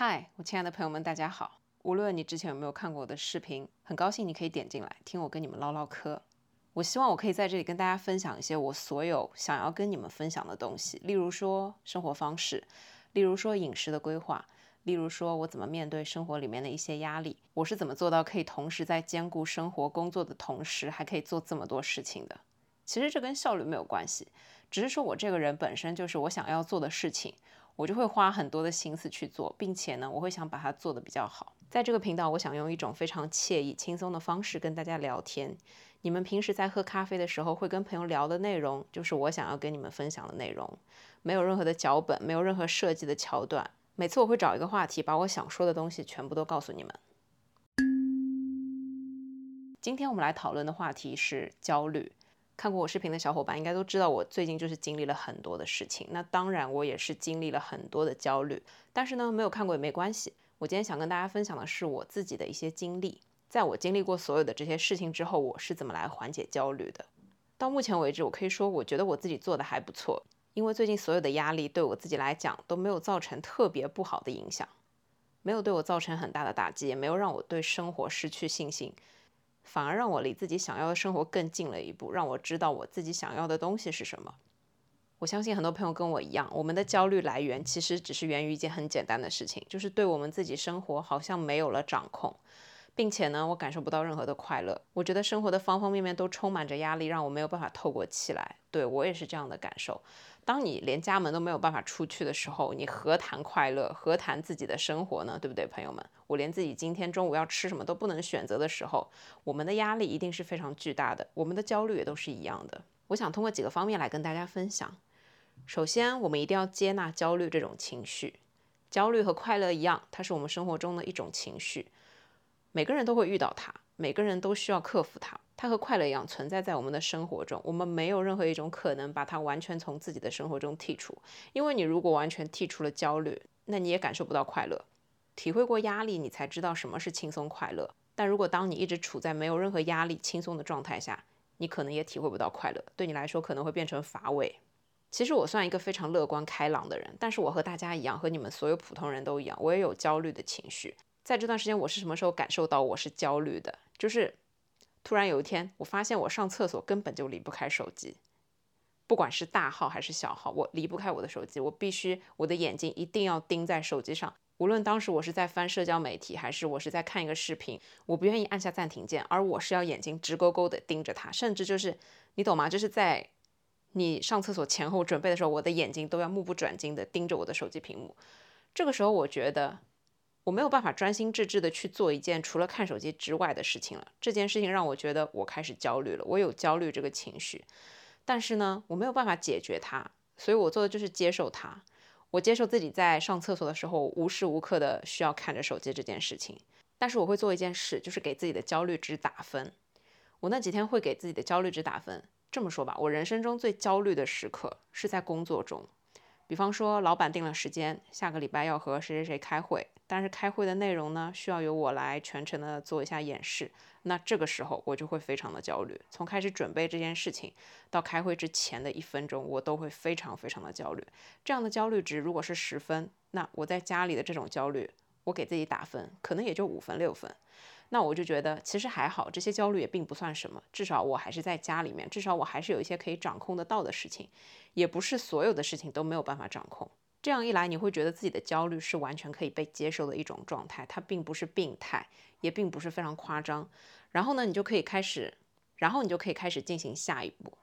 嗨，我亲爱的朋友们，大家好！无论你之前有没有看过我的视频，很高兴你可以点进来听我跟你们唠唠嗑。我希望我可以在这里跟大家分享一些我所有想要跟你们分享的东西，例如说生活方式，例如说饮食的规划，例如说我怎么面对生活里面的一些压力，我是怎么做到可以同时在兼顾生活工作的同时，还可以做这么多事情的。其实这跟效率没有关系，只是说我这个人本身就是我想要做的事情，我就会花很多的心思去做，并且呢，我会想把它做得比较好。在这个频道，我想用一种非常惬意、轻松的方式跟大家聊天。你们平时在喝咖啡的时候会跟朋友聊的内容，就是我想要跟你们分享的内容，没有任何的脚本，没有任何设计的桥段。每次我会找一个话题，把我想说的东西全部都告诉你们。今天我们来讨论的话题是焦虑。看过我视频的小伙伴应该都知道，我最近就是经历了很多的事情。那当然，我也是经历了很多的焦虑。但是呢，没有看过也没关系。我今天想跟大家分享的是我自己的一些经历。在我经历过所有的这些事情之后，我是怎么来缓解焦虑的？到目前为止，我可以说，我觉得我自己做的还不错。因为最近所有的压力对我自己来讲都没有造成特别不好的影响，没有对我造成很大的打击，也没有让我对生活失去信心。反而让我离自己想要的生活更近了一步，让我知道我自己想要的东西是什么。我相信很多朋友跟我一样，我们的焦虑来源其实只是源于一件很简单的事情，就是对我们自己生活好像没有了掌控，并且呢，我感受不到任何的快乐。我觉得生活的方方面面都充满着压力，让我没有办法透过气来。对我也是这样的感受。当你连家门都没有办法出去的时候，你何谈快乐？何谈自己的生活呢？对不对，朋友们？我连自己今天中午要吃什么都不能选择的时候，我们的压力一定是非常巨大的，我们的焦虑也都是一样的。我想通过几个方面来跟大家分享。首先，我们一定要接纳焦虑这种情绪。焦虑和快乐一样，它是我们生活中的一种情绪，每个人都会遇到它，每个人都需要克服它。它和快乐一样存在在我们的生活中，我们没有任何一种可能把它完全从自己的生活中剔除。因为你如果完全剔除了焦虑，那你也感受不到快乐。体会过压力，你才知道什么是轻松快乐。但如果当你一直处在没有任何压力、轻松的状态下，你可能也体会不到快乐。对你来说，可能会变成乏味。其实我算一个非常乐观开朗的人，但是我和大家一样，和你们所有普通人都一样，我也有焦虑的情绪。在这段时间，我是什么时候感受到我是焦虑的？就是。突然有一天，我发现我上厕所根本就离不开手机，不管是大号还是小号，我离不开我的手机，我必须我的眼睛一定要盯在手机上。无论当时我是在翻社交媒体，还是我是在看一个视频，我不愿意按下暂停键，而我是要眼睛直勾勾的盯着它，甚至就是你懂吗？就是在你上厕所前后准备的时候，我的眼睛都要目不转睛的盯着我的手机屏幕。这个时候，我觉得。我没有办法专心致志的去做一件除了看手机之外的事情了。这件事情让我觉得我开始焦虑了，我有焦虑这个情绪，但是呢，我没有办法解决它，所以我做的就是接受它。我接受自己在上厕所的时候无时无刻的需要看着手机这件事情，但是我会做一件事，就是给自己的焦虑值打分。我那几天会给自己的焦虑值打分。这么说吧，我人生中最焦虑的时刻是在工作中。比方说，老板定了时间，下个礼拜要和谁谁谁开会，但是开会的内容呢，需要由我来全程的做一下演示。那这个时候我就会非常的焦虑，从开始准备这件事情到开会之前的一分钟，我都会非常非常的焦虑。这样的焦虑值如果是十分，那我在家里的这种焦虑。我给自己打分，可能也就五分六分，那我就觉得其实还好，这些焦虑也并不算什么，至少我还是在家里面，至少我还是有一些可以掌控得到的事情，也不是所有的事情都没有办法掌控。这样一来，你会觉得自己的焦虑是完全可以被接受的一种状态，它并不是病态，也并不是非常夸张。然后呢，你就可以开始，然后你就可以开始进行下一步。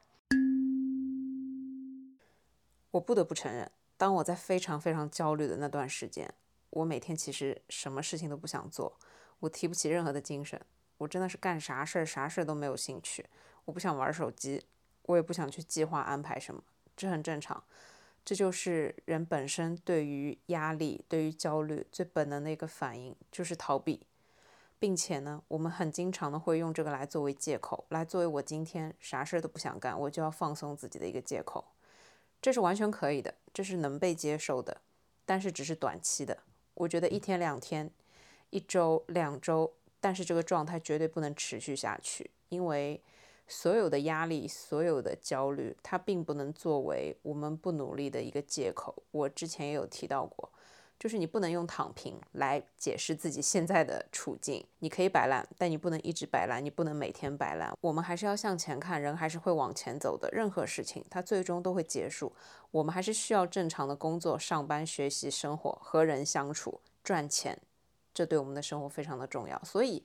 我不得不承认，当我在非常非常焦虑的那段时间。我每天其实什么事情都不想做，我提不起任何的精神，我真的是干啥事儿啥事儿都没有兴趣。我不想玩手机，我也不想去计划安排什么，这很正常。这就是人本身对于压力、对于焦虑最本能的一个反应，就是逃避，并且呢，我们很经常的会用这个来作为借口，来作为我今天啥事儿都不想干，我就要放松自己的一个借口。这是完全可以的，这是能被接受的，但是只是短期的。我觉得一天两天，一周两周，但是这个状态绝对不能持续下去，因为所有的压力、所有的焦虑，它并不能作为我们不努力的一个借口。我之前也有提到过，就是你不能用躺平来解释自己现在的处境。你可以摆烂，但你不能一直摆烂，你不能每天摆烂。我们还是要向前看，人还是会往前走的。任何事情它最终都会结束，我们还是需要正常的工作、上班、学习、生活、和人相处、赚钱，这对我们的生活非常的重要。所以，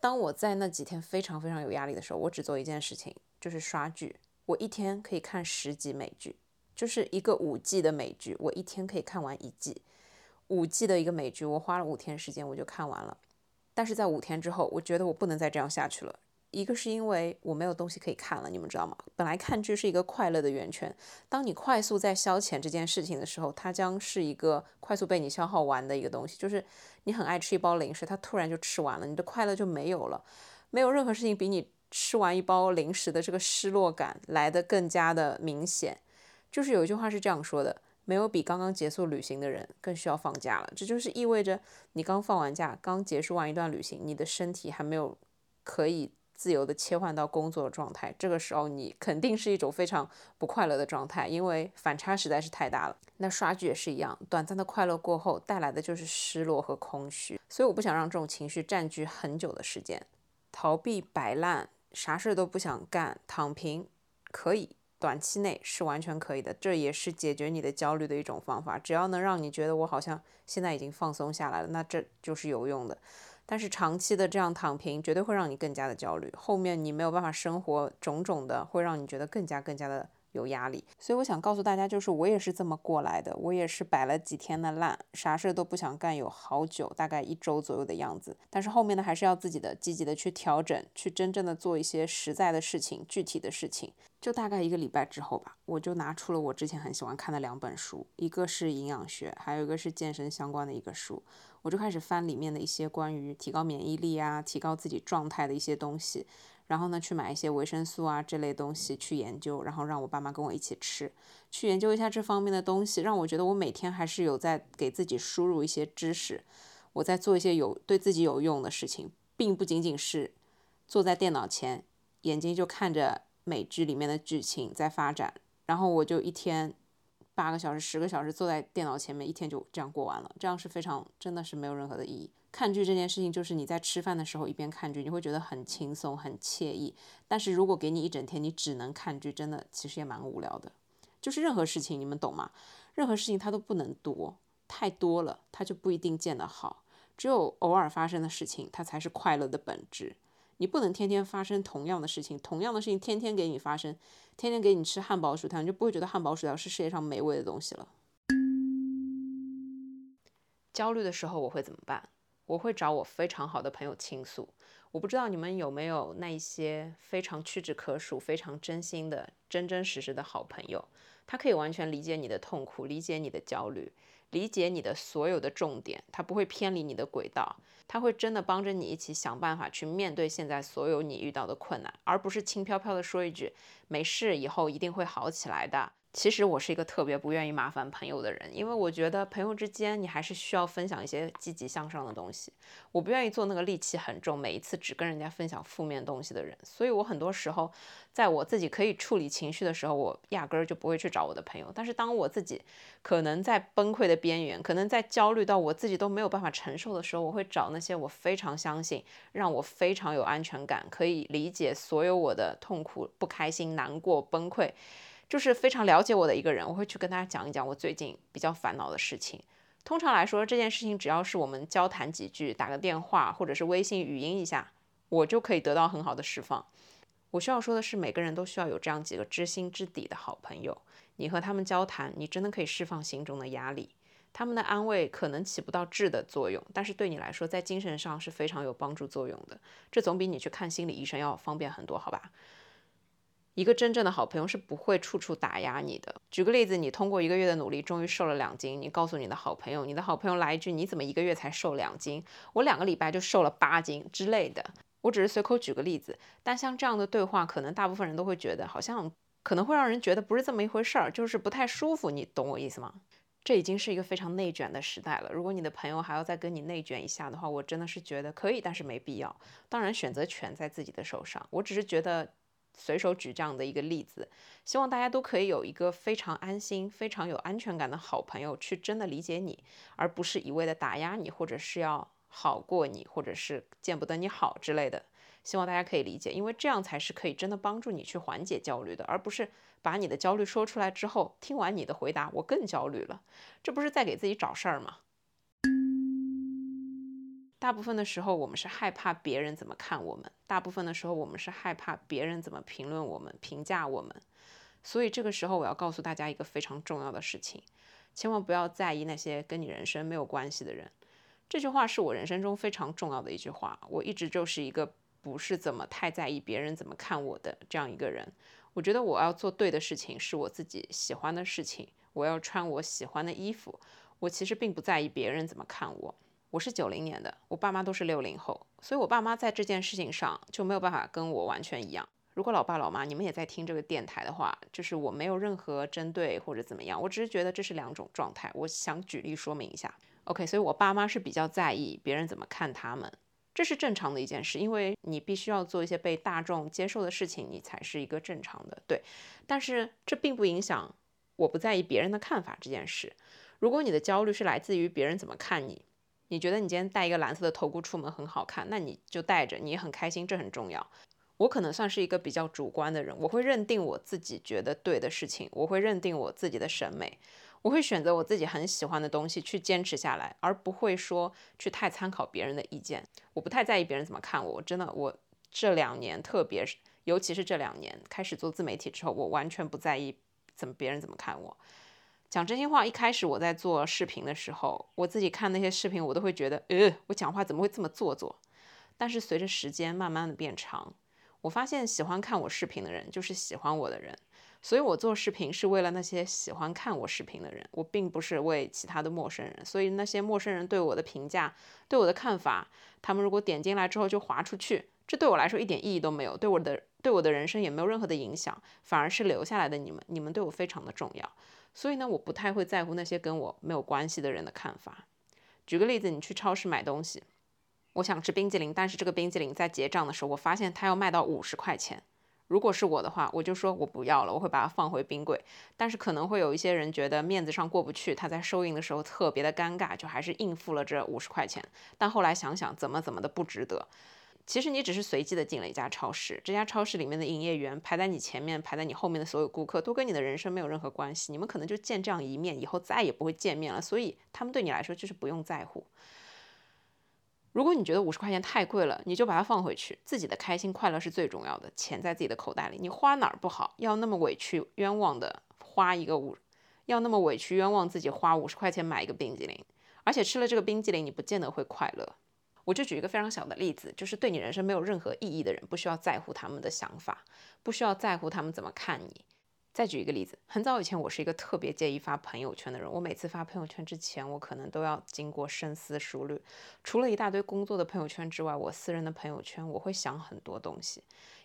当我在那几天非常非常有压力的时候，我只做一件事情，就是刷剧。我一天可以看十集美剧。就是一个五季的美剧，我一天可以看完一季。五季的一个美剧，我花了五天时间我就看完了。但是在五天之后，我觉得我不能再这样下去了。一个是因为我没有东西可以看了，你们知道吗？本来看剧是一个快乐的源泉，当你快速在消遣这件事情的时候，它将是一个快速被你消耗完的一个东西。就是你很爱吃一包零食，它突然就吃完了，你的快乐就没有了。没有任何事情比你吃完一包零食的这个失落感来的更加的明显。就是有一句话是这样说的：没有比刚刚结束旅行的人更需要放假了。这就是意味着你刚放完假，刚结束完一段旅行，你的身体还没有可以自由的切换到工作的状态。这个时候你肯定是一种非常不快乐的状态，因为反差实在是太大了。那刷剧也是一样，短暂的快乐过后带来的就是失落和空虚。所以我不想让这种情绪占据很久的时间，逃避、摆烂、啥事都不想干、躺平，可以。短期内是完全可以的，这也是解决你的焦虑的一种方法。只要能让你觉得我好像现在已经放松下来了，那这就是有用的。但是长期的这样躺平，绝对会让你更加的焦虑，后面你没有办法生活，种种的会让你觉得更加更加的。有压力，所以我想告诉大家，就是我也是这么过来的。我也是摆了几天的烂，啥事都不想干，有好久，大概一周左右的样子。但是后面呢，还是要自己的积极的去调整，去真正的做一些实在的事情，具体的事情。就大概一个礼拜之后吧，我就拿出了我之前很喜欢看的两本书，一个是营养学，还有一个是健身相关的一个书。我就开始翻里面的一些关于提高免疫力啊，提高自己状态的一些东西。然后呢，去买一些维生素啊这类东西去研究，然后让我爸妈跟我一起吃，去研究一下这方面的东西，让我觉得我每天还是有在给自己输入一些知识，我在做一些有对自己有用的事情，并不仅仅是坐在电脑前，眼睛就看着美剧里面的剧情在发展，然后我就一天八个小时、十个小时坐在电脑前面，一天就这样过完了，这样是非常真的是没有任何的意义。看剧这件事情，就是你在吃饭的时候一边看剧，你会觉得很轻松、很惬意。但是如果给你一整天，你只能看剧，真的其实也蛮无聊的。就是任何事情，你们懂吗？任何事情它都不能多，太多了它就不一定见得好。只有偶尔发生的事情，它才是快乐的本质。你不能天天发生同样的事情，同样的事情天天给你发生，天天给你吃汉堡薯条，你就不会觉得汉堡薯条是世界上美味的东西了。焦虑的时候我会怎么办？我会找我非常好的朋友倾诉。我不知道你们有没有那一些非常屈指可数、非常真心的、真真实实的好朋友，他可以完全理解你的痛苦，理解你的焦虑，理解你的所有的重点，他不会偏离你的轨道，他会真的帮着你一起想办法去面对现在所有你遇到的困难，而不是轻飘飘的说一句“没事，以后一定会好起来的”。其实我是一个特别不愿意麻烦朋友的人，因为我觉得朋友之间你还是需要分享一些积极向上的东西。我不愿意做那个戾气很重，每一次只跟人家分享负面东西的人。所以我很多时候，在我自己可以处理情绪的时候，我压根儿就不会去找我的朋友。但是当我自己可能在崩溃的边缘，可能在焦虑到我自己都没有办法承受的时候，我会找那些我非常相信、让我非常有安全感、可以理解所有我的痛苦、不开心、难过、崩溃。就是非常了解我的一个人，我会去跟大家讲一讲我最近比较烦恼的事情。通常来说，这件事情只要是我们交谈几句，打个电话或者是微信语音一下，我就可以得到很好的释放。我需要说的是，每个人都需要有这样几个知心知底的好朋友。你和他们交谈，你真的可以释放心中的压力。他们的安慰可能起不到质的作用，但是对你来说，在精神上是非常有帮助作用的。这总比你去看心理医生要方便很多，好吧？一个真正的好朋友是不会处处打压你的。举个例子，你通过一个月的努力，终于瘦了两斤，你告诉你的好朋友，你的好朋友来一句：“你怎么一个月才瘦两斤？我两个礼拜就瘦了八斤之类的。”我只是随口举个例子，但像这样的对话，可能大部分人都会觉得好像可能会让人觉得不是这么一回事儿，就是不太舒服。你懂我意思吗？这已经是一个非常内卷的时代了。如果你的朋友还要再跟你内卷一下的话，我真的是觉得可以，但是没必要。当然，选择权在自己的手上。我只是觉得。随手举这样的一个例子，希望大家都可以有一个非常安心、非常有安全感的好朋友，去真的理解你，而不是一味的打压你，或者是要好过你，或者是见不得你好之类的。希望大家可以理解，因为这样才是可以真的帮助你去缓解焦虑的，而不是把你的焦虑说出来之后，听完你的回答，我更焦虑了，这不是在给自己找事儿吗？大部分的时候，我们是害怕别人怎么看我们；大部分的时候，我们是害怕别人怎么评论我们、评价我们。所以这个时候，我要告诉大家一个非常重要的事情：千万不要在意那些跟你人生没有关系的人。这句话是我人生中非常重要的一句话。我一直就是一个不是怎么太在意别人怎么看我的这样一个人。我觉得我要做对的事情，是我自己喜欢的事情。我要穿我喜欢的衣服。我其实并不在意别人怎么看我。我是九零年的，我爸妈都是六零后，所以我爸妈在这件事情上就没有办法跟我完全一样。如果老爸老妈你们也在听这个电台的话，就是我没有任何针对或者怎么样，我只是觉得这是两种状态，我想举例说明一下。OK，所以我爸妈是比较在意别人怎么看他们，这是正常的一件事，因为你必须要做一些被大众接受的事情，你才是一个正常的。对，但是这并不影响我不在意别人的看法这件事。如果你的焦虑是来自于别人怎么看你。你觉得你今天戴一个蓝色的头箍出门很好看，那你就戴着，你很开心，这很重要。我可能算是一个比较主观的人，我会认定我自己觉得对的事情，我会认定我自己的审美，我会选择我自己很喜欢的东西去坚持下来，而不会说去太参考别人的意见。我不太在意别人怎么看我，我真的，我这两年，特别是尤其是这两年开始做自媒体之后，我完全不在意怎么别人怎么看我。讲真心话，一开始我在做视频的时候，我自己看那些视频，我都会觉得，呃，我讲话怎么会这么做作？但是随着时间慢慢的变长，我发现喜欢看我视频的人就是喜欢我的人，所以我做视频是为了那些喜欢看我视频的人，我并不是为其他的陌生人。所以那些陌生人对我的评价、对我的看法，他们如果点进来之后就划出去，这对我来说一点意义都没有，对我的对我的人生也没有任何的影响，反而是留下来的你们，你们对我非常的重要。所以呢，我不太会在乎那些跟我没有关系的人的看法。举个例子，你去超市买东西，我想吃冰激凌，但是这个冰激凌在结账的时候，我发现它要卖到五十块钱。如果是我的话，我就说我不要了，我会把它放回冰柜。但是可能会有一些人觉得面子上过不去，他在收银的时候特别的尴尬，就还是应付了这五十块钱。但后来想想，怎么怎么的不值得。其实你只是随机的进了一家超市，这家超市里面的营业员排在你前面，排在你后面的所有顾客都跟你的人生没有任何关系，你们可能就见这样一面，以后再也不会见面了，所以他们对你来说就是不用在乎。如果你觉得五十块钱太贵了，你就把它放回去，自己的开心快乐是最重要的，钱在自己的口袋里，你花哪儿不好，要那么委屈冤枉的花一个五，要那么委屈冤枉自己花五十块钱买一个冰激凌，而且吃了这个冰激凌，你不见得会快乐。我就举一个非常小的例子，就是对你人生没有任何意义的人，不需要在乎他们的想法，不需要在乎他们怎么看你。再举一个例子，很早以前我是一个特别介意发朋友圈的人，我每次发朋友圈之前，我可能都要经过深思熟虑。除了一大堆工作的朋友圈之外，我私人的朋友圈我会想很多东西，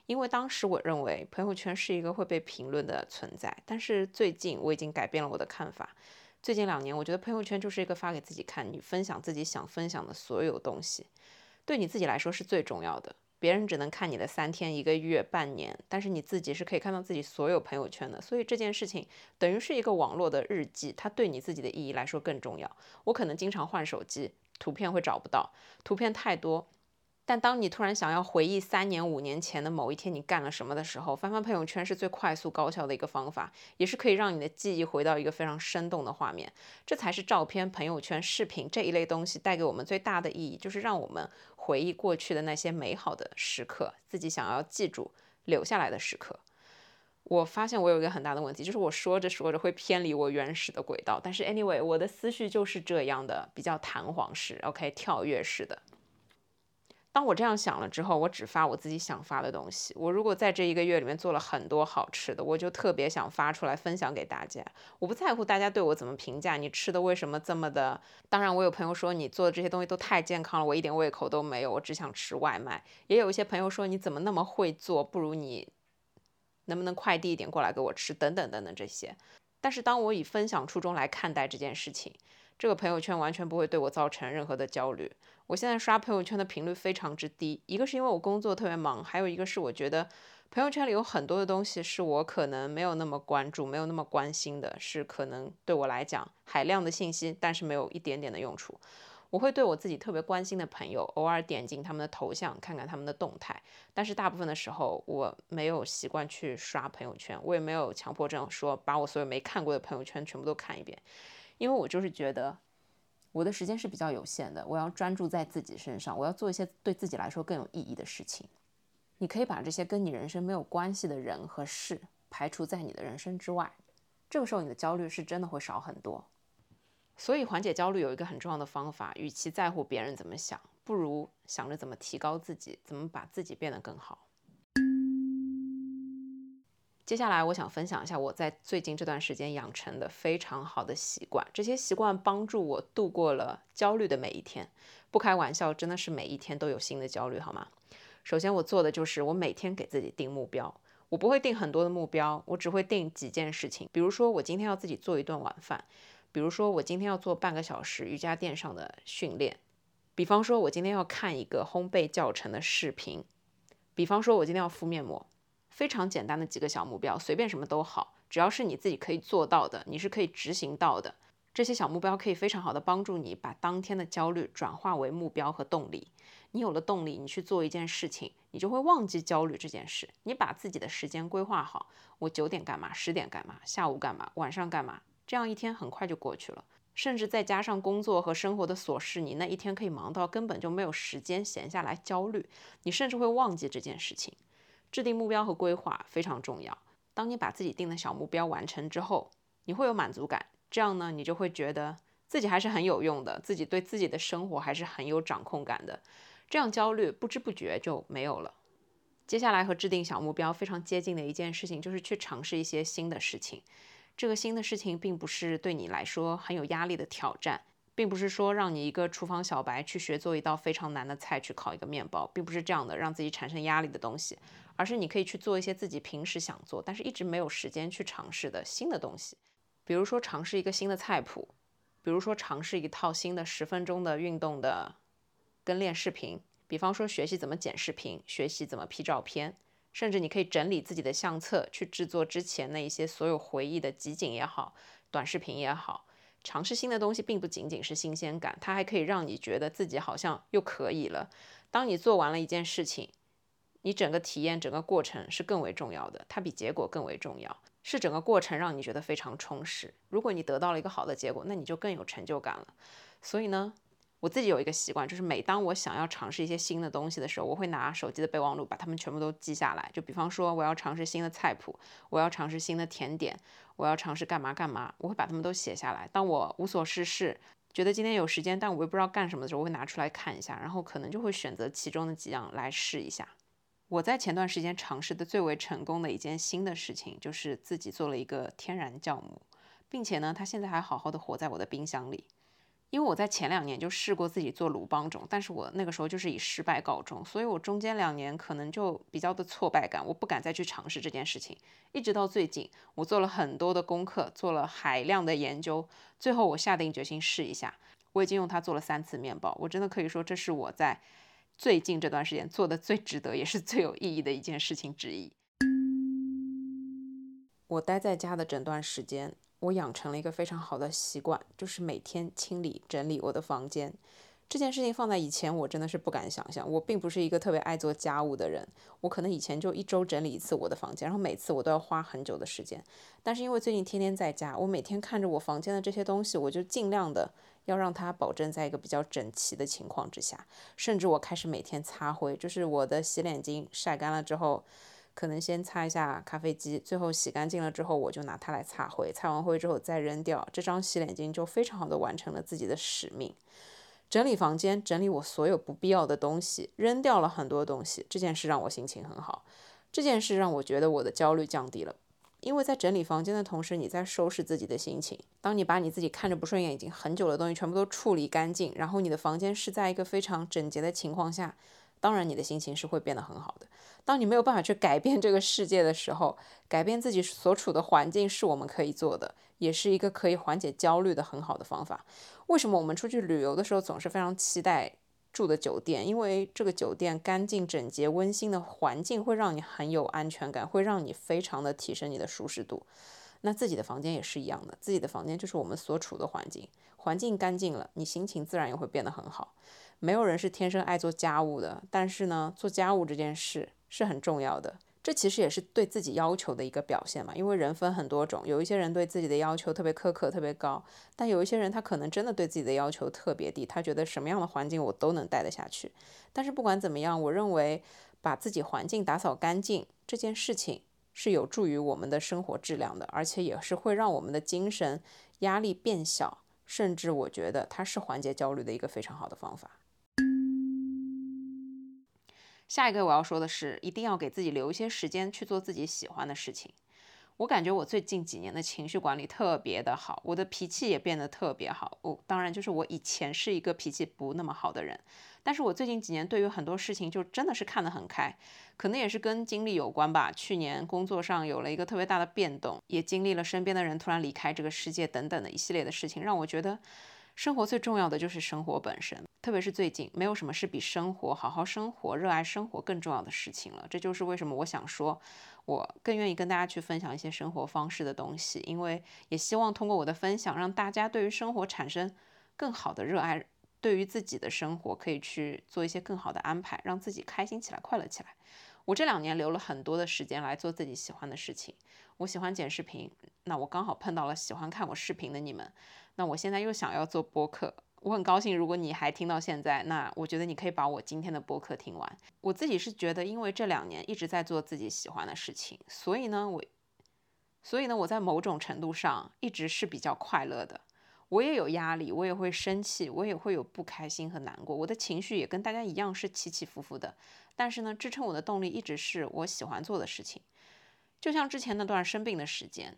因为当时我认为朋友圈是一个会被评论的存在，但是最近我已经改变了我的看法。最近两年，我觉得朋友圈就是一个发给自己看，你分享自己想分享的所有东西，对你自己来说是最重要的。别人只能看你的三天、一个月、半年，但是你自己是可以看到自己所有朋友圈的。所以这件事情等于是一个网络的日记，它对你自己的意义来说更重要。我可能经常换手机，图片会找不到，图片太多。但当你突然想要回忆三年、五年前的某一天你干了什么的时候，翻翻朋友圈是最快速高效的一个方法，也是可以让你的记忆回到一个非常生动的画面。这才是照片、朋友圈、视频这一类东西带给我们最大的意义，就是让我们回忆过去的那些美好的时刻，自己想要记住留下来的时刻。我发现我有一个很大的问题，就是我说着说着会偏离我原始的轨道。但是 anyway，我的思绪就是这样的，比较弹簧式，OK，跳跃式的。当我这样想了之后，我只发我自己想发的东西。我如果在这一个月里面做了很多好吃的，我就特别想发出来分享给大家。我不在乎大家对我怎么评价，你吃的为什么这么的？当然，我有朋友说你做的这些东西都太健康了，我一点胃口都没有，我只想吃外卖。也有一些朋友说你怎么那么会做，不如你能不能快递一点过来给我吃？等等等等这些。但是当我以分享初衷来看待这件事情。这个朋友圈完全不会对我造成任何的焦虑。我现在刷朋友圈的频率非常之低，一个是因为我工作特别忙，还有一个是我觉得朋友圈里有很多的东西是我可能没有那么关注、没有那么关心的，是可能对我来讲海量的信息，但是没有一点点的用处。我会对我自己特别关心的朋友偶尔点进他们的头像，看看他们的动态，但是大部分的时候我没有习惯去刷朋友圈，我也没有强迫症说把我所有没看过的朋友圈全部都看一遍，因为我就是觉得我的时间是比较有限的，我要专注在自己身上，我要做一些对自己来说更有意义的事情。你可以把这些跟你人生没有关系的人和事排除在你的人生之外，这个时候你的焦虑是真的会少很多。所以缓解焦虑有一个很重要的方法，与其在乎别人怎么想，不如想着怎么提高自己，怎么把自己变得更好。接下来我想分享一下我在最近这段时间养成的非常好的习惯，这些习惯帮助我度过了焦虑的每一天。不开玩笑，真的是每一天都有新的焦虑，好吗？首先我做的就是我每天给自己定目标，我不会定很多的目标，我只会定几件事情，比如说我今天要自己做一顿晚饭。比如说，我今天要做半个小时瑜伽垫上的训练；比方说，我今天要看一个烘焙教程的视频；比方说，我今天要敷面膜。非常简单的几个小目标，随便什么都好，只要是你自己可以做到的，你是可以执行到的。这些小目标可以非常好的帮助你把当天的焦虑转化为目标和动力。你有了动力，你去做一件事情，你就会忘记焦虑这件事。你把自己的时间规划好，我九点干嘛，十点干嘛，下午干嘛，晚上干嘛。这样一天很快就过去了，甚至再加上工作和生活的琐事，你那一天可以忙到根本就没有时间闲下来焦虑，你甚至会忘记这件事情。制定目标和规划非常重要。当你把自己定的小目标完成之后，你会有满足感，这样呢，你就会觉得自己还是很有用的，自己对自己的生活还是很有掌控感的，这样焦虑不知不觉就没有了。接下来和制定小目标非常接近的一件事情，就是去尝试一些新的事情。这个新的事情并不是对你来说很有压力的挑战，并不是说让你一个厨房小白去学做一道非常难的菜，去烤一个面包，并不是这样的让自己产生压力的东西，而是你可以去做一些自己平时想做但是一直没有时间去尝试的新的东西，比如说尝试一个新的菜谱，比如说尝试一套新的十分钟的运动的跟练视频，比方说学习怎么剪视频，学习怎么 P 照片。甚至你可以整理自己的相册，去制作之前那一些所有回忆的集锦也好，短视频也好。尝试新的东西并不仅仅是新鲜感，它还可以让你觉得自己好像又可以了。当你做完了一件事情，你整个体验、整个过程是更为重要的，它比结果更为重要，是整个过程让你觉得非常充实。如果你得到了一个好的结果，那你就更有成就感了。所以呢？我自己有一个习惯，就是每当我想要尝试一些新的东西的时候，我会拿手机的备忘录把它们全部都记下来。就比方说，我要尝试新的菜谱，我要尝试新的甜点，我要尝试干嘛干嘛，我会把它们都写下来。当我无所事事，觉得今天有时间，但我又不知道干什么的时候，我会拿出来看一下，然后可能就会选择其中的几样来试一下。我在前段时间尝试的最为成功的一件新的事情，就是自己做了一个天然酵母，并且呢，它现在还好好的活在我的冰箱里。因为我在前两年就试过自己做鲁邦种，但是我那个时候就是以失败告终，所以我中间两年可能就比较的挫败感，我不敢再去尝试这件事情。一直到最近，我做了很多的功课，做了海量的研究，最后我下定决心试一下。我已经用它做了三次面包，我真的可以说这是我在最近这段时间做的最值得也是最有意义的一件事情之一。我待在家的整段时间。我养成了一个非常好的习惯，就是每天清理整理我的房间。这件事情放在以前，我真的是不敢想象。我并不是一个特别爱做家务的人，我可能以前就一周整理一次我的房间，然后每次我都要花很久的时间。但是因为最近天天在家，我每天看着我房间的这些东西，我就尽量的要让它保证在一个比较整齐的情况之下。甚至我开始每天擦灰，就是我的洗脸巾晒干了之后。可能先擦一下咖啡机，最后洗干净了之后，我就拿它来擦灰。擦完灰之后再扔掉，这张洗脸巾就非常好的完成了自己的使命。整理房间，整理我所有不必要的东西，扔掉了很多东西。这件事让我心情很好，这件事让我觉得我的焦虑降低了。因为在整理房间的同时，你在收拾自己的心情。当你把你自己看着不顺眼已经很久的东西全部都处理干净，然后你的房间是在一个非常整洁的情况下。当然，你的心情是会变得很好的。当你没有办法去改变这个世界的时候，改变自己所处的环境是我们可以做的，也是一个可以缓解焦虑的很好的方法。为什么我们出去旅游的时候总是非常期待住的酒店，因为这个酒店干净整洁、温馨的环境会让你很有安全感，会让你非常的提升你的舒适度。那自己的房间也是一样的，自己的房间就是我们所处的环境，环境干净了，你心情自然也会变得很好。没有人是天生爱做家务的，但是呢，做家务这件事是很重要的。这其实也是对自己要求的一个表现嘛，因为人分很多种，有一些人对自己的要求特别苛刻、特别高，但有一些人他可能真的对自己的要求特别低，他觉得什么样的环境我都能待得下去。但是不管怎么样，我认为把自己环境打扫干净这件事情是有助于我们的生活质量的，而且也是会让我们的精神压力变小，甚至我觉得它是缓解焦虑的一个非常好的方法。下一个我要说的是，一定要给自己留一些时间去做自己喜欢的事情。我感觉我最近几年的情绪管理特别的好，我的脾气也变得特别好。我当然就是我以前是一个脾气不那么好的人，但是我最近几年对于很多事情就真的是看得很开，可能也是跟经历有关吧。去年工作上有了一个特别大的变动，也经历了身边的人突然离开这个世界等等的一系列的事情，让我觉得。生活最重要的就是生活本身，特别是最近，没有什么是比生活、好好生活、热爱生活更重要的事情了。这就是为什么我想说，我更愿意跟大家去分享一些生活方式的东西，因为也希望通过我的分享，让大家对于生活产生更好的热爱，对于自己的生活可以去做一些更好的安排，让自己开心起来、快乐起来。我这两年留了很多的时间来做自己喜欢的事情。我喜欢剪视频，那我刚好碰到了喜欢看我视频的你们。那我现在又想要做播客，我很高兴。如果你还听到现在，那我觉得你可以把我今天的播客听完。我自己是觉得，因为这两年一直在做自己喜欢的事情，所以呢，我，所以呢，我在某种程度上一直是比较快乐的。我也有压力，我也会生气，我也会有不开心和难过，我的情绪也跟大家一样是起起伏伏的。但是呢，支撑我的动力一直是我喜欢做的事情。就像之前那段生病的时间，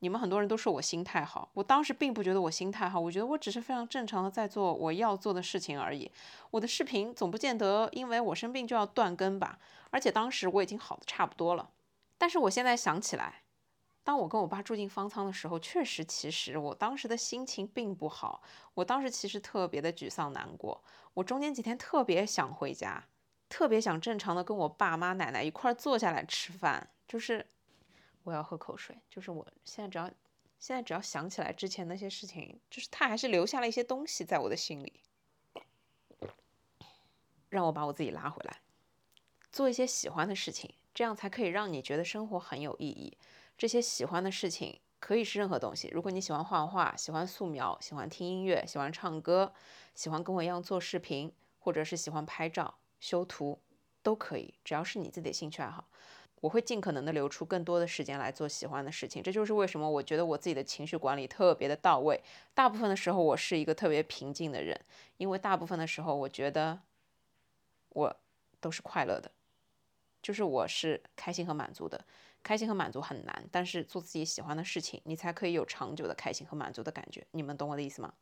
你们很多人都说我心态好，我当时并不觉得我心态好，我觉得我只是非常正常的在做我要做的事情而已。我的视频总不见得因为我生病就要断更吧？而且当时我已经好的差不多了。但是我现在想起来，当我跟我爸住进方舱的时候，确实，其实我当时的心情并不好。我当时其实特别的沮丧难过。我中间几天特别想回家，特别想正常的跟我爸妈奶奶一块坐下来吃饭。就是我要喝口水。就是我现在只要现在只要想起来之前那些事情，就是他还是留下了一些东西在我的心里，让我把我自己拉回来，做一些喜欢的事情，这样才可以让你觉得生活很有意义。这些喜欢的事情可以是任何东西。如果你喜欢画画，喜欢素描，喜欢听音乐，喜欢唱歌。喜欢跟我一样做视频，或者是喜欢拍照、修图，都可以，只要是你自己的兴趣爱好，我会尽可能的留出更多的时间来做喜欢的事情。这就是为什么我觉得我自己的情绪管理特别的到位。大部分的时候，我是一个特别平静的人，因为大部分的时候，我觉得我都是快乐的，就是我是开心和满足的。开心和满足很难，但是做自己喜欢的事情，你才可以有长久的开心和满足的感觉。你们懂我的意思吗？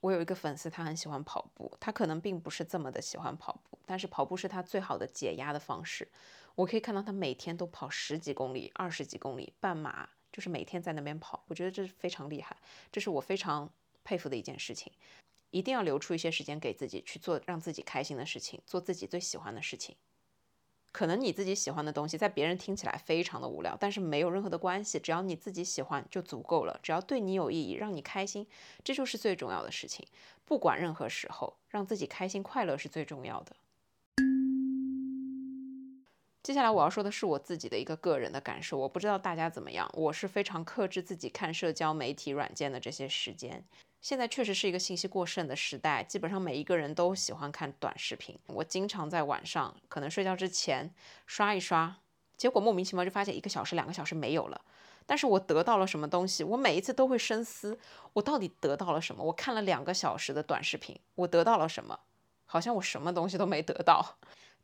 我有一个粉丝，他很喜欢跑步，他可能并不是这么的喜欢跑步，但是跑步是他最好的解压的方式。我可以看到他每天都跑十几公里、二十几公里，半马，就是每天在那边跑。我觉得这是非常厉害，这是我非常佩服的一件事情。一定要留出一些时间给自己去做让自己开心的事情，做自己最喜欢的事情。可能你自己喜欢的东西，在别人听起来非常的无聊，但是没有任何的关系，只要你自己喜欢就足够了。只要对你有意义，让你开心，这就是最重要的事情。不管任何时候，让自己开心快乐是最重要的。接下来我要说的是我自己的一个个人的感受，我不知道大家怎么样，我是非常克制自己看社交媒体软件的这些时间。现在确实是一个信息过剩的时代，基本上每一个人都喜欢看短视频。我经常在晚上可能睡觉之前刷一刷，结果莫名其妙就发现一个小时、两个小时没有了。但是我得到了什么东西？我每一次都会深思，我到底得到了什么？我看了两个小时的短视频，我得到了什么？好像我什么东西都没得到。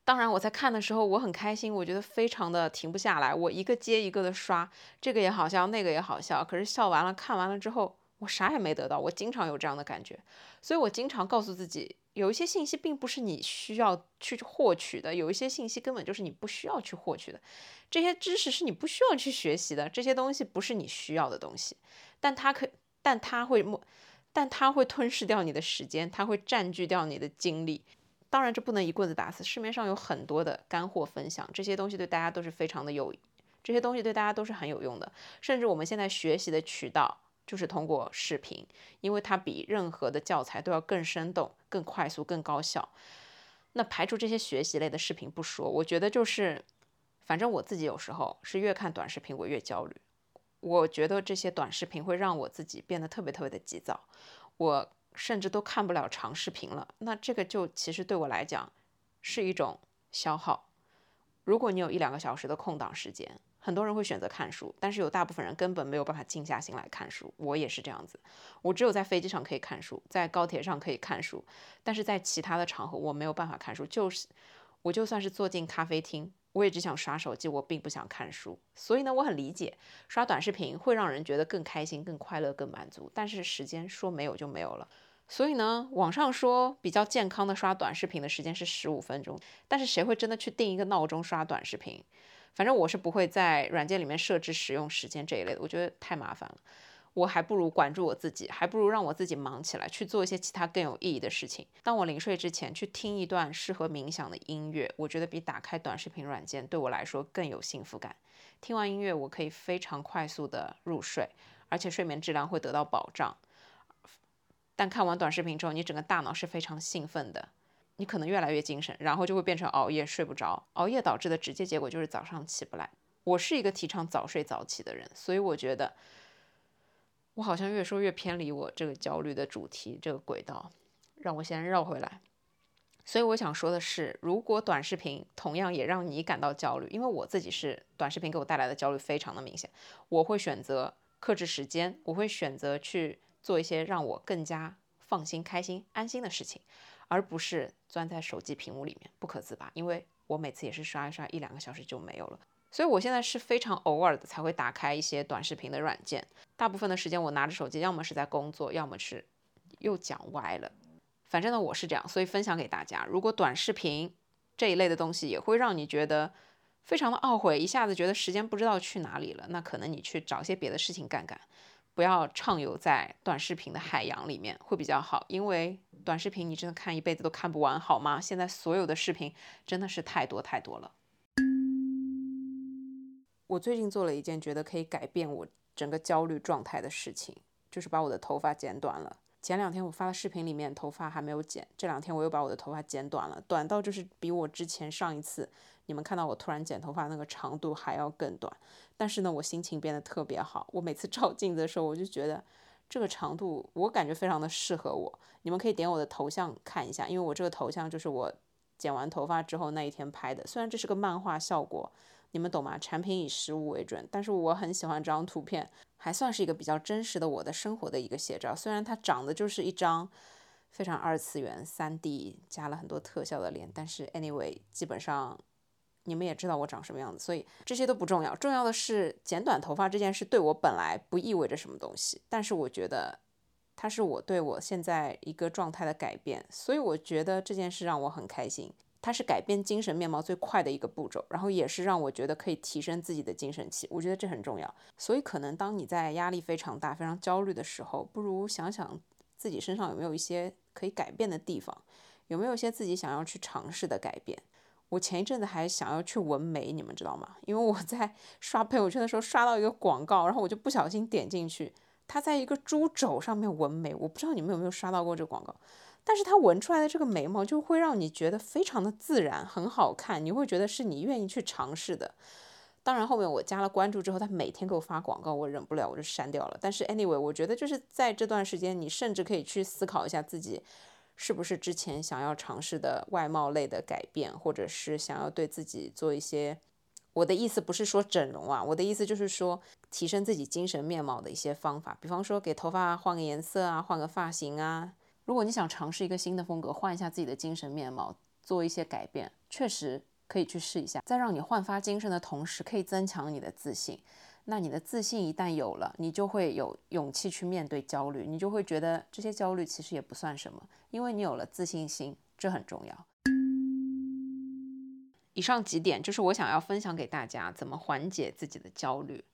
当然我在看的时候我很开心，我觉得非常的停不下来，我一个接一个的刷，这个也好笑，那个也好笑。可是笑完了，看完了之后。我啥也没得到，我经常有这样的感觉，所以我经常告诉自己，有一些信息并不是你需要去获取的，有一些信息根本就是你不需要去获取的，这些知识是你不需要去学习的，这些东西不是你需要的东西，但它可，但它会默，但它会吞噬掉你的时间，它会占据掉你的精力。当然，这不能一棍子打死。市面上有很多的干货分享，这些东西对大家都是非常的有，这些东西对大家都是很有用的。甚至我们现在学习的渠道就是通过视频，因为它比任何的教材都要更生动、更快速、更高效。那排除这些学习类的视频不说，我觉得就是，反正我自己有时候是越看短视频我越焦虑。我觉得这些短视频会让我自己变得特别特别的急躁，我甚至都看不了长视频了。那这个就其实对我来讲是一种消耗。如果你有一两个小时的空档时间，很多人会选择看书，但是有大部分人根本没有办法静下心来看书。我也是这样子，我只有在飞机上可以看书，在高铁上可以看书，但是在其他的场合我没有办法看书。就是我就算是坐进咖啡厅。我也只想刷手机，我并不想看书，所以呢，我很理解刷短视频会让人觉得更开心、更快乐、更满足。但是时间说没有就没有了，所以呢，网上说比较健康的刷短视频的时间是十五分钟，但是谁会真的去定一个闹钟刷短视频？反正我是不会在软件里面设置使用时间这一类的，我觉得太麻烦了。我还不如管住我自己，还不如让我自己忙起来，去做一些其他更有意义的事情。当我临睡之前去听一段适合冥想的音乐，我觉得比打开短视频软件对我来说更有幸福感。听完音乐，我可以非常快速的入睡，而且睡眠质量会得到保障。但看完短视频之后，你整个大脑是非常兴奋的，你可能越来越精神，然后就会变成熬夜睡不着。熬夜导致的直接结果就是早上起不来。我是一个提倡早睡早起的人，所以我觉得。我好像越说越偏离我这个焦虑的主题，这个轨道，让我先绕回来。所以我想说的是，如果短视频同样也让你感到焦虑，因为我自己是短视频给我带来的焦虑非常的明显，我会选择克制时间，我会选择去做一些让我更加放心、开心、安心的事情，而不是钻在手机屏幕里面不可自拔。因为我每次也是刷一刷一两个小时就没有了。所以，我现在是非常偶尔的才会打开一些短视频的软件。大部分的时间，我拿着手机，要么是在工作，要么是又讲歪了。反正呢，我是这样，所以分享给大家。如果短视频这一类的东西也会让你觉得非常的懊悔，一下子觉得时间不知道去哪里了，那可能你去找些别的事情干干，不要畅游在短视频的海洋里面会比较好。因为短视频你真的看一辈子都看不完，好吗？现在所有的视频真的是太多太多了。我最近做了一件觉得可以改变我整个焦虑状态的事情，就是把我的头发剪短了。前两天我发的视频里面头发还没有剪，这两天我又把我的头发剪短了，短到就是比我之前上一次你们看到我突然剪头发那个长度还要更短。但是呢，我心情变得特别好。我每次照镜子的时候，我就觉得这个长度我感觉非常的适合我。你们可以点我的头像看一下，因为我这个头像就是我剪完头发之后那一天拍的。虽然这是个漫画效果。你们懂吗？产品以实物为准，但是我很喜欢这张图片，还算是一个比较真实的我的生活的一个写照。虽然它长得就是一张非常二次元、三 D 加了很多特效的脸，但是 anyway，基本上你们也知道我长什么样子，所以这些都不重要。重要的是剪短头发这件事对我本来不意味着什么东西，但是我觉得它是我对我现在一个状态的改变，所以我觉得这件事让我很开心。它是改变精神面貌最快的一个步骤，然后也是让我觉得可以提升自己的精神气，我觉得这很重要。所以可能当你在压力非常大、非常焦虑的时候，不如想想自己身上有没有一些可以改变的地方，有没有一些自己想要去尝试的改变。我前一阵子还想要去纹眉，你们知道吗？因为我在 刷朋友圈的时候刷到一个广告，然后我就不小心点进去，它在一个猪肘上面纹眉，我不知道你们有没有刷到过这个广告。但是它纹出来的这个眉毛就会让你觉得非常的自然，很好看，你会觉得是你愿意去尝试的。当然后面我加了关注之后，他每天给我发广告，我忍不了，我就删掉了。但是 anyway，我觉得就是在这段时间，你甚至可以去思考一下自己是不是之前想要尝试的外貌类的改变，或者是想要对自己做一些。我的意思不是说整容啊，我的意思就是说提升自己精神面貌的一些方法，比方说给头发换个颜色啊，换个发型啊。如果你想尝试一个新的风格，换一下自己的精神面貌，做一些改变，确实可以去试一下。在让你焕发精神的同时，可以增强你的自信。那你的自信一旦有了，你就会有勇气去面对焦虑，你就会觉得这些焦虑其实也不算什么，因为你有了自信心，这很重要。以上几点就是我想要分享给大家怎么缓解自己的焦虑。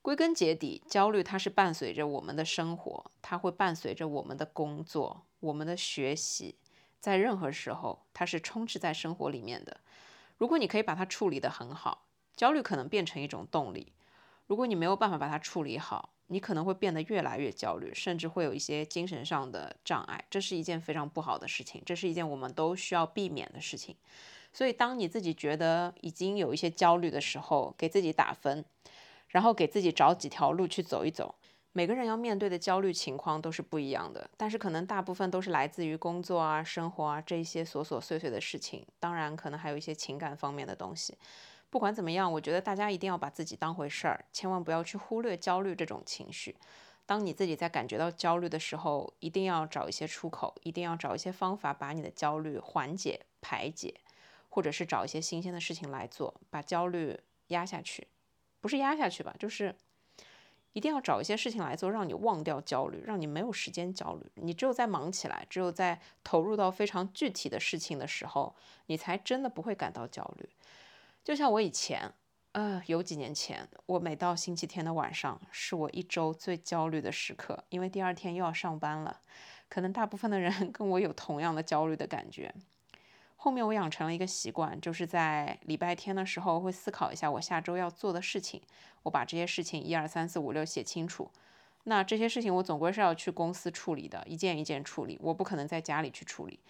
归根结底，焦虑它是伴随着我们的生活，它会伴随着我们的工作、我们的学习，在任何时候，它是充斥在生活里面的。如果你可以把它处理得很好，焦虑可能变成一种动力；如果你没有办法把它处理好，你可能会变得越来越焦虑，甚至会有一些精神上的障碍。这是一件非常不好的事情，这是一件我们都需要避免的事情。所以，当你自己觉得已经有一些焦虑的时候，给自己打分。然后给自己找几条路去走一走。每个人要面对的焦虑情况都是不一样的，但是可能大部分都是来自于工作啊、生活啊这些琐琐碎碎的事情。当然，可能还有一些情感方面的东西。不管怎么样，我觉得大家一定要把自己当回事儿，千万不要去忽略焦虑这种情绪。当你自己在感觉到焦虑的时候，一定要找一些出口，一定要找一些方法把你的焦虑缓解、排解，或者是找一些新鲜的事情来做，把焦虑压下去。不是压下去吧，就是一定要找一些事情来做，让你忘掉焦虑，让你没有时间焦虑。你只有在忙起来，只有在投入到非常具体的事情的时候，你才真的不会感到焦虑。就像我以前，呃，有几年前，我每到星期天的晚上，是我一周最焦虑的时刻，因为第二天又要上班了。可能大部分的人 跟我有同样的焦虑的感觉。后面我养成了一个习惯，就是在礼拜天的时候会思考一下我下周要做的事情，我把这些事情一二三四五六写清楚。那这些事情我总归是要去公司处理的，一件一件处理，我不可能在家里去处理。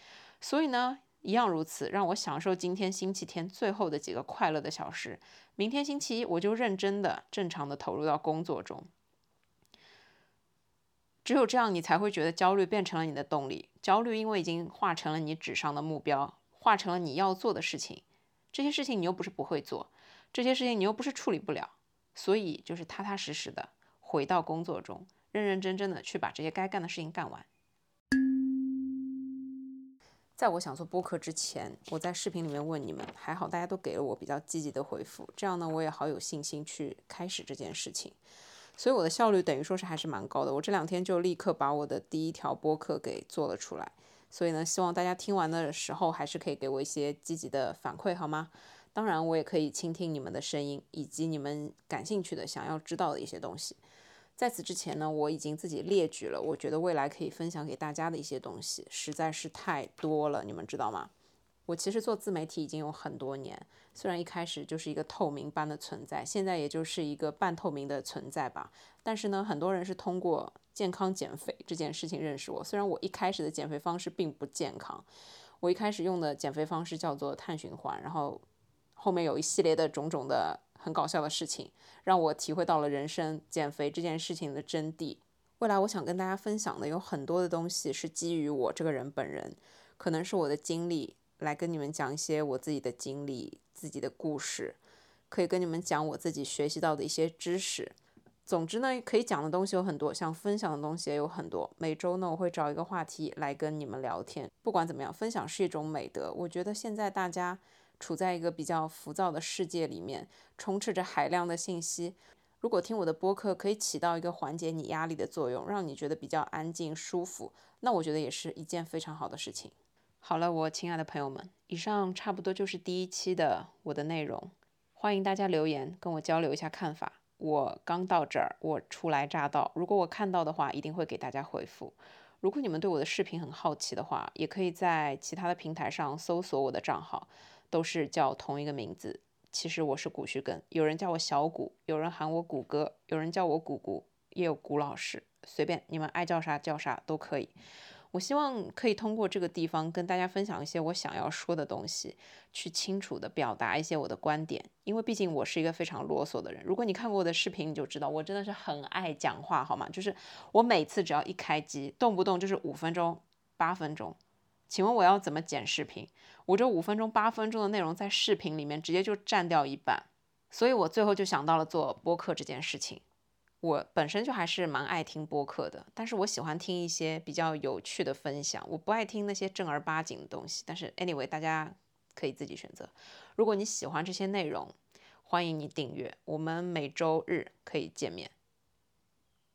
所以呢，一样如此，让我享受今天星期天最后的几个快乐的小时。明天星期一我就认真的、正常的投入到工作中。只有这样，你才会觉得焦虑变成了你的动力。焦虑因为已经化成了你纸上的目标。化成了你要做的事情，这些事情你又不是不会做，这些事情你又不是处理不了，所以就是踏踏实实的回到工作中，认认真真的去把这些该干的事情干完。在我想做播客之前，我在视频里面问你们，还好大家都给了我比较积极的回复，这样呢我也好有信心去开始这件事情，所以我的效率等于说是还是蛮高的。我这两天就立刻把我的第一条播客给做了出来。所以呢，希望大家听完的时候还是可以给我一些积极的反馈，好吗？当然，我也可以倾听你们的声音，以及你们感兴趣的、想要知道的一些东西。在此之前呢，我已经自己列举了，我觉得未来可以分享给大家的一些东西，实在是太多了，你们知道吗？我其实做自媒体已经有很多年，虽然一开始就是一个透明般的存在，现在也就是一个半透明的存在吧。但是呢，很多人是通过。健康减肥这件事情认识我，虽然我一开始的减肥方式并不健康，我一开始用的减肥方式叫做碳循环，然后后面有一系列的种种的很搞笑的事情，让我体会到了人生减肥这件事情的真谛。未来我想跟大家分享的有很多的东西是基于我这个人本人，可能是我的经历，来跟你们讲一些我自己的经历、自己的故事，可以跟你们讲我自己学习到的一些知识。总之呢，可以讲的东西有很多，想分享的东西也有很多。每周呢，我会找一个话题来跟你们聊天。不管怎么样，分享是一种美德。我觉得现在大家处在一个比较浮躁的世界里面，充斥着海量的信息。如果听我的播客可以起到一个缓解你压力的作用，让你觉得比较安静舒服，那我觉得也是一件非常好的事情。好了，我亲爱的朋友们，以上差不多就是第一期的我的内容。欢迎大家留言跟我交流一下看法。我刚到这儿，我初来乍到。如果我看到的话，一定会给大家回复。如果你们对我的视频很好奇的话，也可以在其他的平台上搜索我的账号，都是叫同一个名字。其实我是古旭根，有人叫我小古，有人喊我古哥，有人叫我古古，也有古老师，随便你们爱叫啥叫啥都可以。我希望可以通过这个地方跟大家分享一些我想要说的东西，去清楚的表达一些我的观点。因为毕竟我是一个非常啰嗦的人。如果你看过我的视频，你就知道我真的是很爱讲话，好吗？就是我每次只要一开机，动不动就是五分钟、八分钟。请问我要怎么剪视频？我这五分钟、八分钟的内容在视频里面直接就占掉一半。所以我最后就想到了做播客这件事情。我本身就还是蛮爱听播客的，但是我喜欢听一些比较有趣的分享，我不爱听那些正儿八经的东西。但是 anyway，大家可以自己选择。如果你喜欢这些内容，欢迎你订阅。我们每周日可以见面，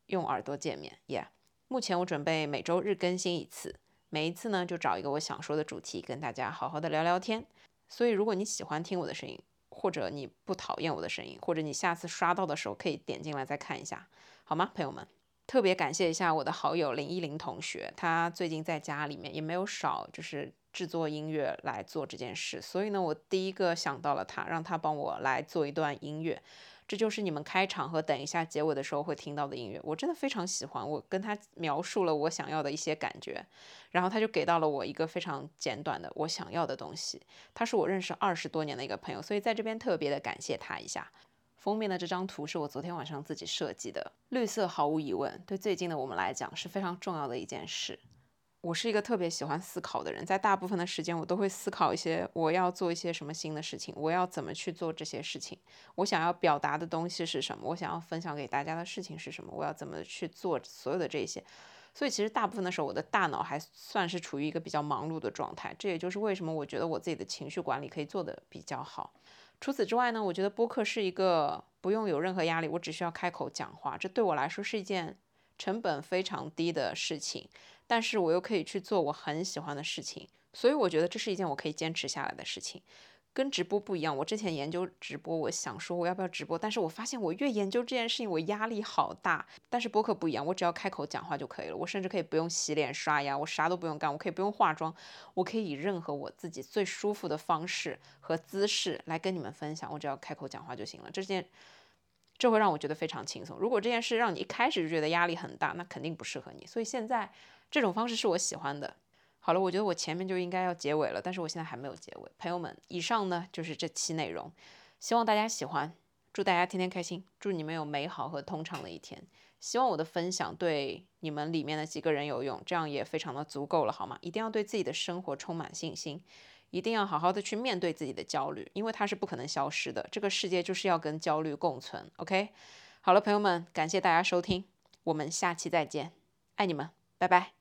用耳朵见面，Yeah。目前我准备每周日更新一次，每一次呢就找一个我想说的主题，跟大家好好的聊聊天。所以如果你喜欢听我的声音，或者你不讨厌我的声音，或者你下次刷到的时候可以点进来再看一下，好吗，朋友们？特别感谢一下我的好友林依林同学，他最近在家里面也没有少就是制作音乐来做这件事，所以呢，我第一个想到了他，让他帮我来做一段音乐，这就是你们开场和等一下结尾的时候会听到的音乐，我真的非常喜欢。我跟他描述了我想要的一些感觉，然后他就给到了我一个非常简短的我想要的东西。他是我认识二十多年的一个朋友，所以在这边特别的感谢他一下。封面的这张图是我昨天晚上自己设计的。绿色毫无疑问对最近的我们来讲是非常重要的一件事。我是一个特别喜欢思考的人，在大部分的时间我都会思考一些我要做一些什么新的事情，我要怎么去做这些事情，我想要表达的东西是什么，我想要分享给大家的事情是什么，我要怎么去做所有的这些。所以其实大部分的时候我的大脑还算是处于一个比较忙碌的状态。这也就是为什么我觉得我自己的情绪管理可以做得比较好。除此之外呢，我觉得播客是一个不用有任何压力，我只需要开口讲话，这对我来说是一件成本非常低的事情，但是我又可以去做我很喜欢的事情，所以我觉得这是一件我可以坚持下来的事情。跟直播不一样，我之前研究直播，我想说我要不要直播，但是我发现我越研究这件事情，我压力好大。但是播客不一样，我只要开口讲话就可以了，我甚至可以不用洗脸刷牙，我啥都不用干，我可以不用化妆，我可以以任何我自己最舒服的方式和姿势来跟你们分享，我只要开口讲话就行了。这件，这会让我觉得非常轻松。如果这件事让你一开始就觉得压力很大，那肯定不适合你。所以现在这种方式是我喜欢的。好了，我觉得我前面就应该要结尾了，但是我现在还没有结尾。朋友们，以上呢就是这期内容，希望大家喜欢，祝大家天天开心，祝你们有美好和通畅的一天。希望我的分享对你们里面的几个人有用，这样也非常的足够了，好吗？一定要对自己的生活充满信心，一定要好好的去面对自己的焦虑，因为它是不可能消失的。这个世界就是要跟焦虑共存。OK，好了，朋友们，感谢大家收听，我们下期再见，爱你们，拜拜。